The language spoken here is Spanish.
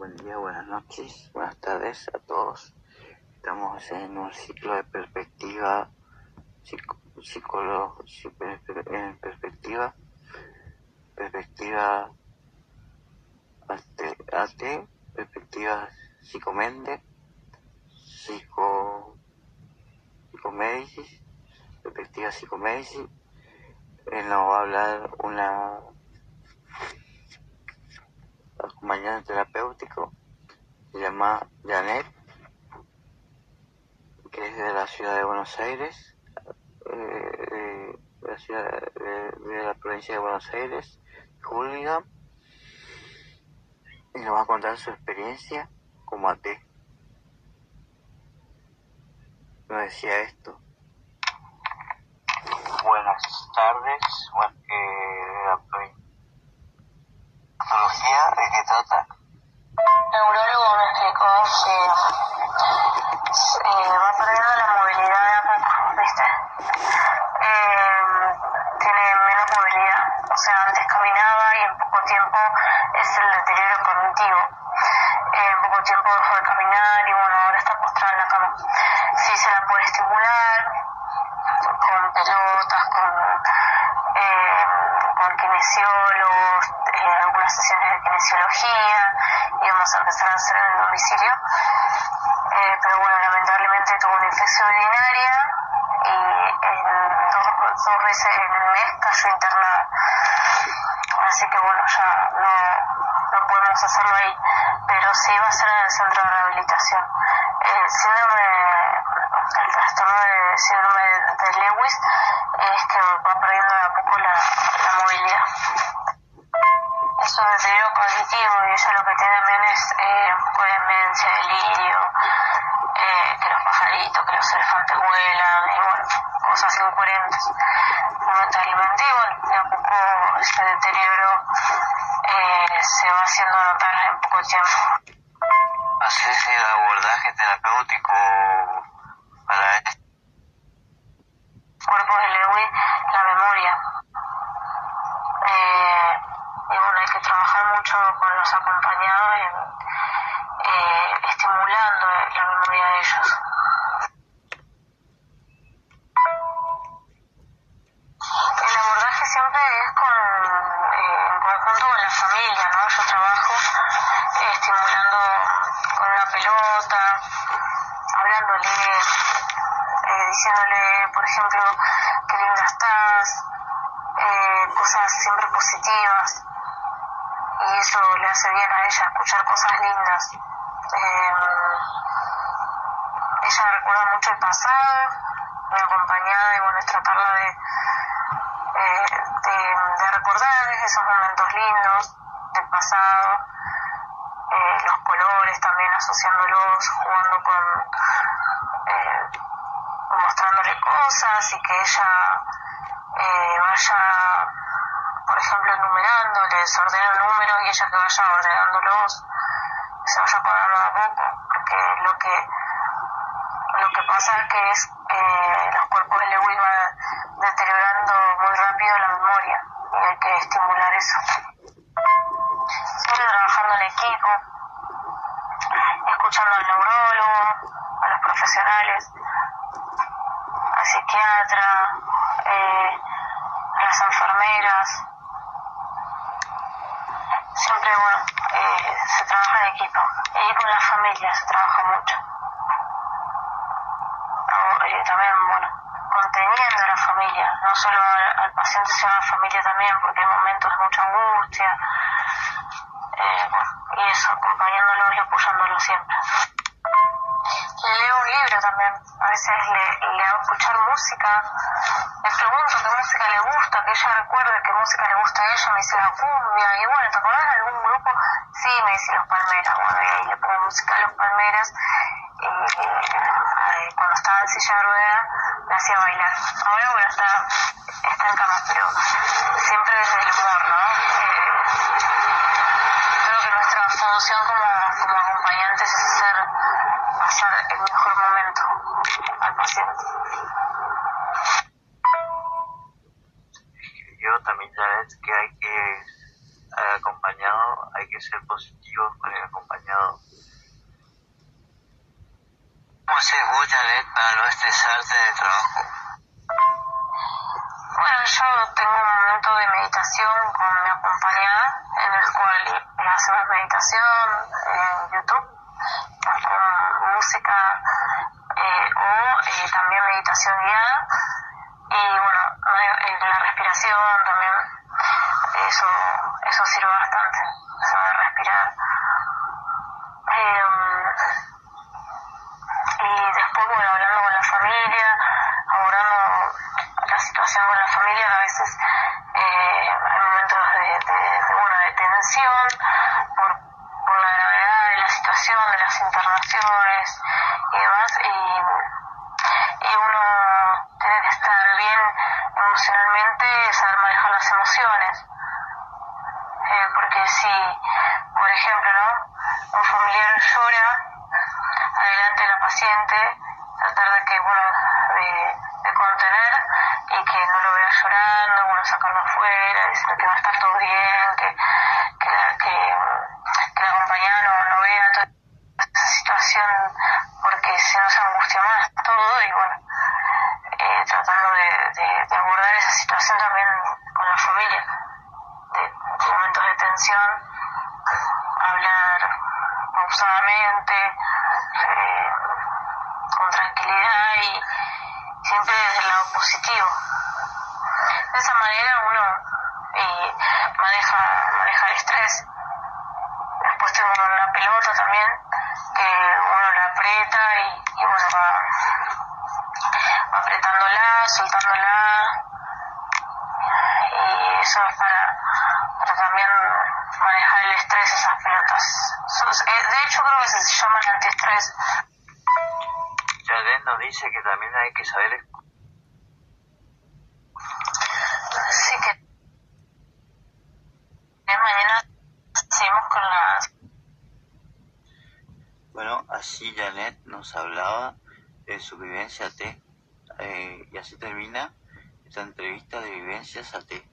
Buen día, buenas noches, buenas tardes a todos. Estamos en un ciclo de perspectiva, psicólogo, en perspectiva, perspectiva ate, perspectiva psicomente, psico, psicomédicis, perspectiva psicomédicis. Él nos va a hablar una acompañante terapéutico, se llama Janet, que es de la ciudad de Buenos Aires, eh, de, la ciudad de, la provincia de Buenos Aires, Julia, y nos va a contar su experiencia como AT. Nos decía esto. Buenas tardes, bueno, eh, la provincia eh, va perdiendo la movilidad de a poco, ¿viste? Eh, tiene menos movilidad, o sea, antes caminaba y en poco tiempo es el deterioro cognitivo. en poco tiempo dejó de caminar y bueno, ahora está postrada en la cama. Sí se la puede estimular con pelotas, con, eh, con kinesiólogos, algunas sesiones de kinesiología, íbamos a empezar a hacer en el domicilio, eh, pero bueno, lamentablemente tuvo una infección urinaria y en dos, dos, veces en el mes cayó internada. Así que bueno, ya no, no podemos hacerlo ahí, pero sí va a ser en el centro de rehabilitación. El síndrome, el trastorno de síndrome de Lewis es que va perdiendo de a poco la, la movilidad es un deterioro cognitivo y eso lo que tiene también es eh, demencia, delirio, eh, que los pajaritos, que los elefantes vuelan y bueno, cosas incoherentes. Y bueno, de a poco ese deterioro eh, se va haciendo notar en poco tiempo. ¿Haces el abordaje terapéutico para este? Cuerpo de Lewis, la memoria. Eh, y bueno, hay que trabajar mucho con los acompañados en eh, estimulando la memoria de ellos. El abordaje siempre es con, eh, en conjunto con la familia, ¿no? Yo trabajo eh, estimulando con una pelota, hablándole, diciéndole, por ejemplo, qué linda estás, cosas siempre positivas y eso le hace bien a ella escuchar cosas lindas. Eh, ella recuerda mucho el pasado, mi acompañada y bueno, es tratarla de, eh, de, de, recordar esos momentos lindos del pasado, eh, también asociándolos, jugando con, eh, mostrándole cosas y que ella vaya por ejemplo, enumerando, le desordeno números y ella que vaya ordenándolos, se vaya pagando a poco, porque lo que lo que pasa es que es eh, los cuerpos de Lewis van deteriorando muy rápido la memoria y hay que estimular eso. Siempre trabajando en equipo, escuchando al neurólogo, a los profesionales, al psiquiatra, eh, a las enfermeras, siempre, bueno, eh, se trabaja en equipo. Y con la familia se trabaja mucho. y también, bueno, conteniendo a la familia, no solo al, al, paciente, sino a la familia también, porque hay momentos de mucha angustia. Y eso, acompañándolo y apoyándolo siempre. Le leo un libro también, a veces le, le hago escuchar música, le pregunto qué música le gusta, que ella recuerde qué música le gusta a ella, me dice la cumbia, y bueno, ¿te acordás de algún grupo? Sí, me dice Los Palmeras, bueno, y ahí le pongo música a Los Palmeras, y eh, cuando estaba en silla de ruedas me hacía bailar. Ahora, bueno, está, está en cama, pero siempre desde el humor, ¿no? Función como, como acompañantes es hacer pasar el mejor momento al paciente. Yo también sabes que hay que, acompañado, hay que ser positivos con el acompañado. ¿Cómo haces vos, Janet, para no estresarte de trabajo? Bueno, yo tengo un momento de meditación con mi acompañada, en el cual hacemos meditación en YouTube, con música eh, o eh, también meditación guiada. Y bueno, la respiración también, eso, eso sirve bastante, saber respirar. Em, y después, bueno, hablando con la familia, abordando la situación con la familia, a veces eh, hay momentos de, de, bueno, de tensión por, por la gravedad de las internaciones y demás, y, uno tiene que estar bien emocionalmente, saber manejar las emociones. Eh, porque si, por ejemplo, ¿no? un familiar llora adelante de la paciente, tratar de que, bueno, de, contener y que no lo vea llorando, bueno, sacarlo afuera, diciendo que va a estar todo bien, que, que la compañera no, no vea toda esta situación porque si no se angustia más todo y bueno, eh, tratando de, de, de, abordar esa situación también con la familia, de, momentos de tensión, hablar pausadamente, eh, con tranquilidad y siempre desde el lado positivo. De esa manera uno eh, maneja, maneja el estrés. Después tengo una pelota también que uno la aprieta y, y bueno, va apretándola, soltándola. Es para, para también manejar el estrés, esas pelotas. De hecho, creo que se llaman antiestrés. Janet nos dice que también hay que saber Sí, que mañana seguimos con las... Bueno, así Janet nos hablaba de su vivencia T. Eh, y así termina esta entrevista de Vivencias AT.